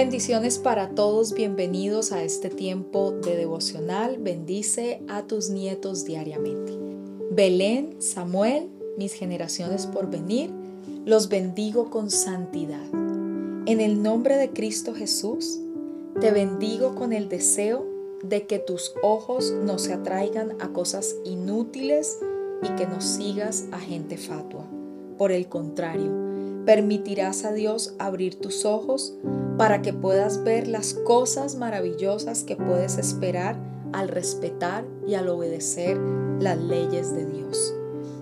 Bendiciones para todos, bienvenidos a este tiempo de devocional. Bendice a tus nietos diariamente. Belén, Samuel, mis generaciones por venir, los bendigo con santidad. En el nombre de Cristo Jesús, te bendigo con el deseo de que tus ojos no se atraigan a cosas inútiles y que no sigas a gente fatua. Por el contrario, permitirás a Dios abrir tus ojos para que puedas ver las cosas maravillosas que puedes esperar al respetar y al obedecer las leyes de Dios.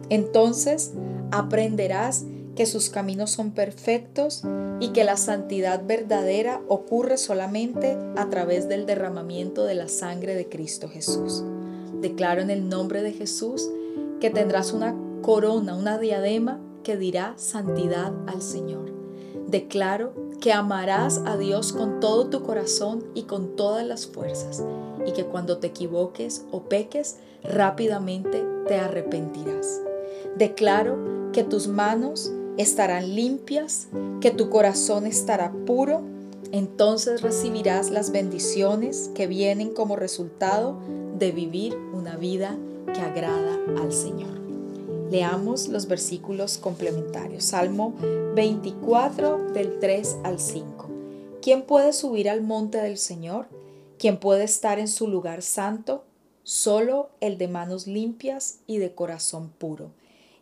Entonces aprenderás que sus caminos son perfectos y que la santidad verdadera ocurre solamente a través del derramamiento de la sangre de Cristo Jesús. Declaro en el nombre de Jesús que tendrás una corona, una diadema que dirá santidad al Señor. Declaro que amarás a Dios con todo tu corazón y con todas las fuerzas, y que cuando te equivoques o peques, rápidamente te arrepentirás. Declaro que tus manos estarán limpias, que tu corazón estará puro, entonces recibirás las bendiciones que vienen como resultado de vivir una vida que agrada al Señor. Leamos los versículos complementarios. Salmo 24 del 3 al 5. ¿Quién puede subir al monte del Señor? ¿Quién puede estar en su lugar santo? Solo el de manos limpias y de corazón puro.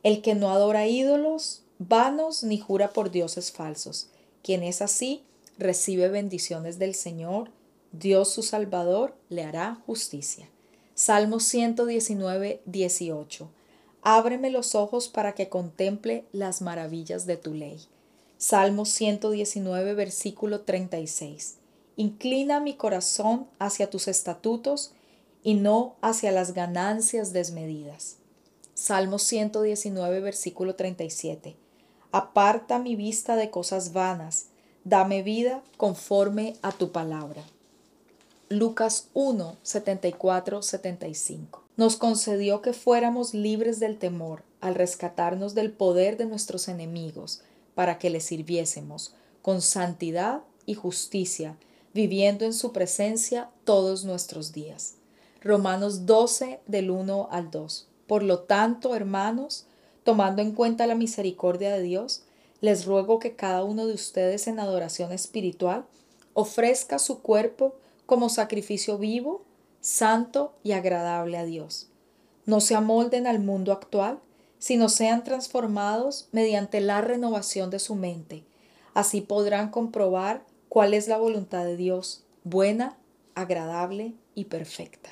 El que no adora ídolos vanos ni jura por dioses falsos. Quien es así recibe bendiciones del Señor. Dios su Salvador le hará justicia. Salmo 119, 18. Ábreme los ojos para que contemple las maravillas de tu ley. Salmo 119, versículo 36. Inclina mi corazón hacia tus estatutos y no hacia las ganancias desmedidas. Salmo 119, versículo 37. Aparta mi vista de cosas vanas, dame vida conforme a tu palabra. Lucas 1, 74, 75 nos concedió que fuéramos libres del temor al rescatarnos del poder de nuestros enemigos, para que le sirviésemos con santidad y justicia, viviendo en su presencia todos nuestros días. Romanos 12 del 1 al 2. Por lo tanto, hermanos, tomando en cuenta la misericordia de Dios, les ruego que cada uno de ustedes en adoración espiritual ofrezca su cuerpo como sacrificio vivo, santo y agradable a Dios. No se amolden al mundo actual, sino sean transformados mediante la renovación de su mente. Así podrán comprobar cuál es la voluntad de Dios, buena, agradable y perfecta.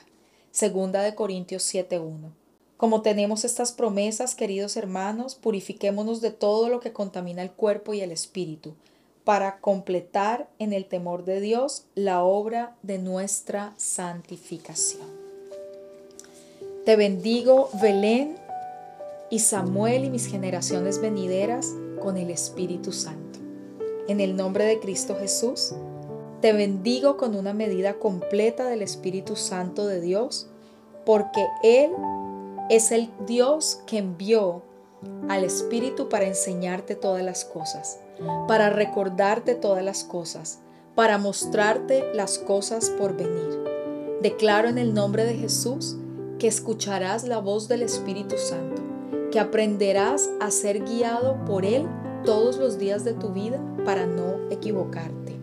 Segunda de Corintios 7:1. Como tenemos estas promesas, queridos hermanos, purifiquémonos de todo lo que contamina el cuerpo y el espíritu para completar en el temor de Dios la obra de nuestra santificación. Te bendigo, Belén y Samuel y mis generaciones venideras con el Espíritu Santo. En el nombre de Cristo Jesús, te bendigo con una medida completa del Espíritu Santo de Dios, porque Él es el Dios que envió al Espíritu para enseñarte todas las cosas para recordarte todas las cosas, para mostrarte las cosas por venir. Declaro en el nombre de Jesús que escucharás la voz del Espíritu Santo, que aprenderás a ser guiado por Él todos los días de tu vida para no equivocarte.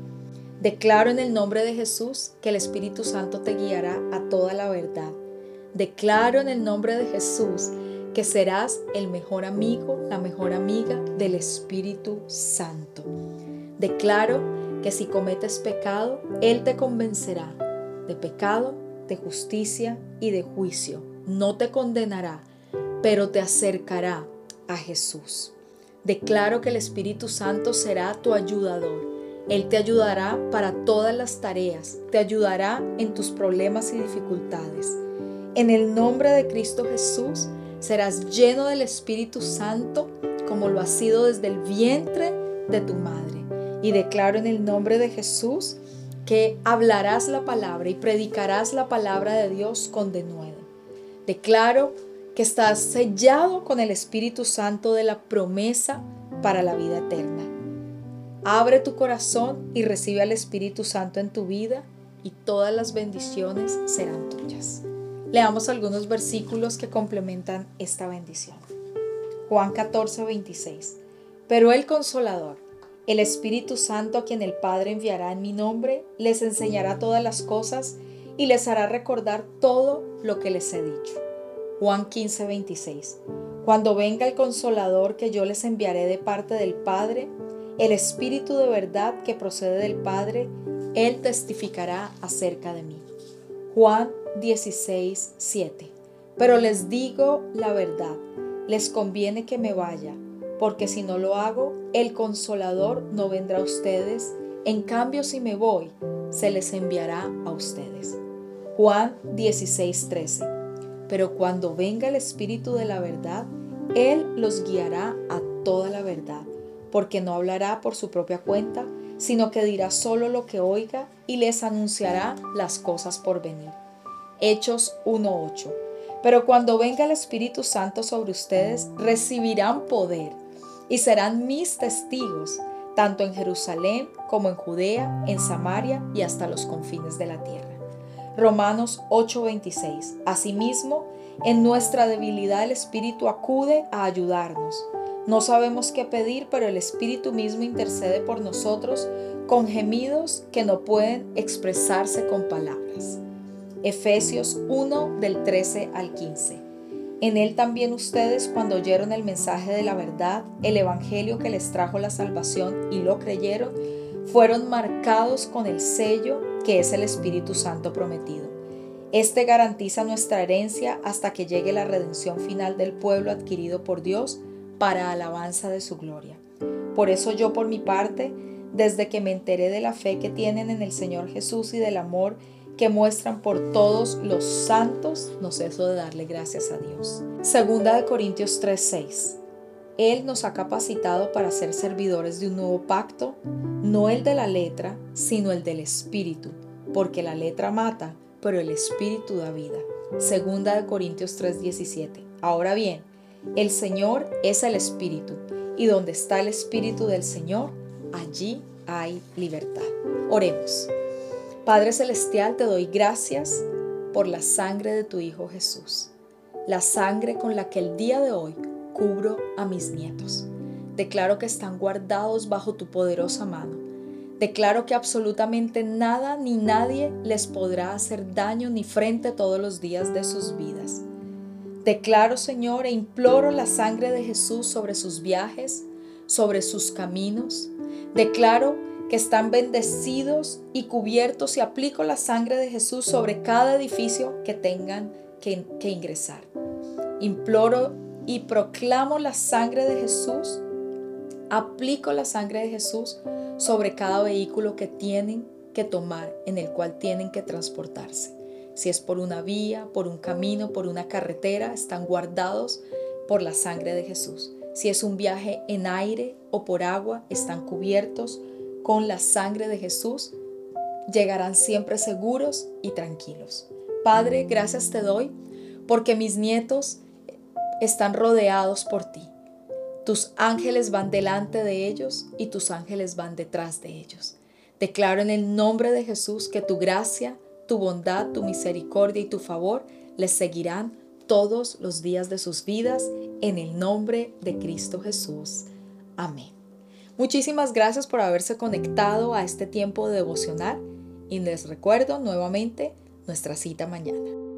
Declaro en el nombre de Jesús que el Espíritu Santo te guiará a toda la verdad. Declaro en el nombre de Jesús que serás el mejor amigo, la mejor amiga del Espíritu Santo. Declaro que si cometes pecado, Él te convencerá de pecado, de justicia y de juicio. No te condenará, pero te acercará a Jesús. Declaro que el Espíritu Santo será tu ayudador. Él te ayudará para todas las tareas, te ayudará en tus problemas y dificultades. En el nombre de Cristo Jesús, serás lleno del Espíritu Santo como lo has sido desde el vientre de tu madre. Y declaro en el nombre de Jesús que hablarás la palabra y predicarás la palabra de Dios con denuedo. Declaro que estás sellado con el Espíritu Santo de la promesa para la vida eterna. Abre tu corazón y recibe al Espíritu Santo en tu vida y todas las bendiciones serán tuyas. Leamos algunos versículos que complementan esta bendición. Juan 14, 26. Pero el consolador, el Espíritu Santo a quien el Padre enviará en mi nombre, les enseñará todas las cosas y les hará recordar todo lo que les he dicho. Juan 15, 26. Cuando venga el consolador que yo les enviaré de parte del Padre, el Espíritu de verdad que procede del Padre, Él testificará acerca de mí. Juan 16, 7. Pero les digo la verdad, les conviene que me vaya, porque si no lo hago, el consolador no vendrá a ustedes, en cambio si me voy, se les enviará a ustedes. Juan 16, 13. Pero cuando venga el Espíritu de la verdad, Él los guiará a toda la verdad, porque no hablará por su propia cuenta, sino que dirá solo lo que oiga y les anunciará las cosas por venir. Hechos 1.8. Pero cuando venga el Espíritu Santo sobre ustedes, recibirán poder y serán mis testigos, tanto en Jerusalén como en Judea, en Samaria y hasta los confines de la tierra. Romanos 8:26. Asimismo, en nuestra debilidad el Espíritu acude a ayudarnos. No sabemos qué pedir, pero el Espíritu mismo intercede por nosotros con gemidos que no pueden expresarse con palabras. Efesios 1 del 13 al 15. En él también ustedes cuando oyeron el mensaje de la verdad, el Evangelio que les trajo la salvación y lo creyeron, fueron marcados con el sello que es el Espíritu Santo prometido. Este garantiza nuestra herencia hasta que llegue la redención final del pueblo adquirido por Dios para alabanza de su gloria. Por eso yo por mi parte, desde que me enteré de la fe que tienen en el Señor Jesús y del amor que muestran por todos los santos, no ceso de darle gracias a Dios. Segunda de Corintios 3:6. Él nos ha capacitado para ser servidores de un nuevo pacto, no el de la letra, sino el del espíritu, porque la letra mata, pero el espíritu da vida. Segunda de Corintios 3:17. Ahora bien, el Señor es el espíritu, y donde está el espíritu del Señor, allí hay libertad. Oremos. Padre Celestial, te doy gracias por la sangre de tu Hijo Jesús, la sangre con la que el día de hoy cubro a mis nietos. Declaro que están guardados bajo tu poderosa mano. Declaro que absolutamente nada ni nadie les podrá hacer daño ni frente todos los días de sus vidas. Declaro, Señor, e imploro la sangre de Jesús sobre sus viajes, sobre sus caminos. Declaro que están bendecidos y cubiertos y aplico la sangre de Jesús sobre cada edificio que tengan que, que ingresar. Imploro y proclamo la sangre de Jesús, aplico la sangre de Jesús sobre cada vehículo que tienen que tomar, en el cual tienen que transportarse. Si es por una vía, por un camino, por una carretera, están guardados por la sangre de Jesús. Si es un viaje en aire o por agua, están cubiertos con la sangre de Jesús. Llegarán siempre seguros y tranquilos. Padre, gracias te doy porque mis nietos están rodeados por ti. Tus ángeles van delante de ellos y tus ángeles van detrás de ellos. Declaro en el nombre de Jesús que tu gracia, tu bondad, tu misericordia y tu favor les seguirán todos los días de sus vidas en el nombre de Cristo Jesús. Amén. Muchísimas gracias por haberse conectado a este tiempo de devocional y les recuerdo nuevamente nuestra cita mañana.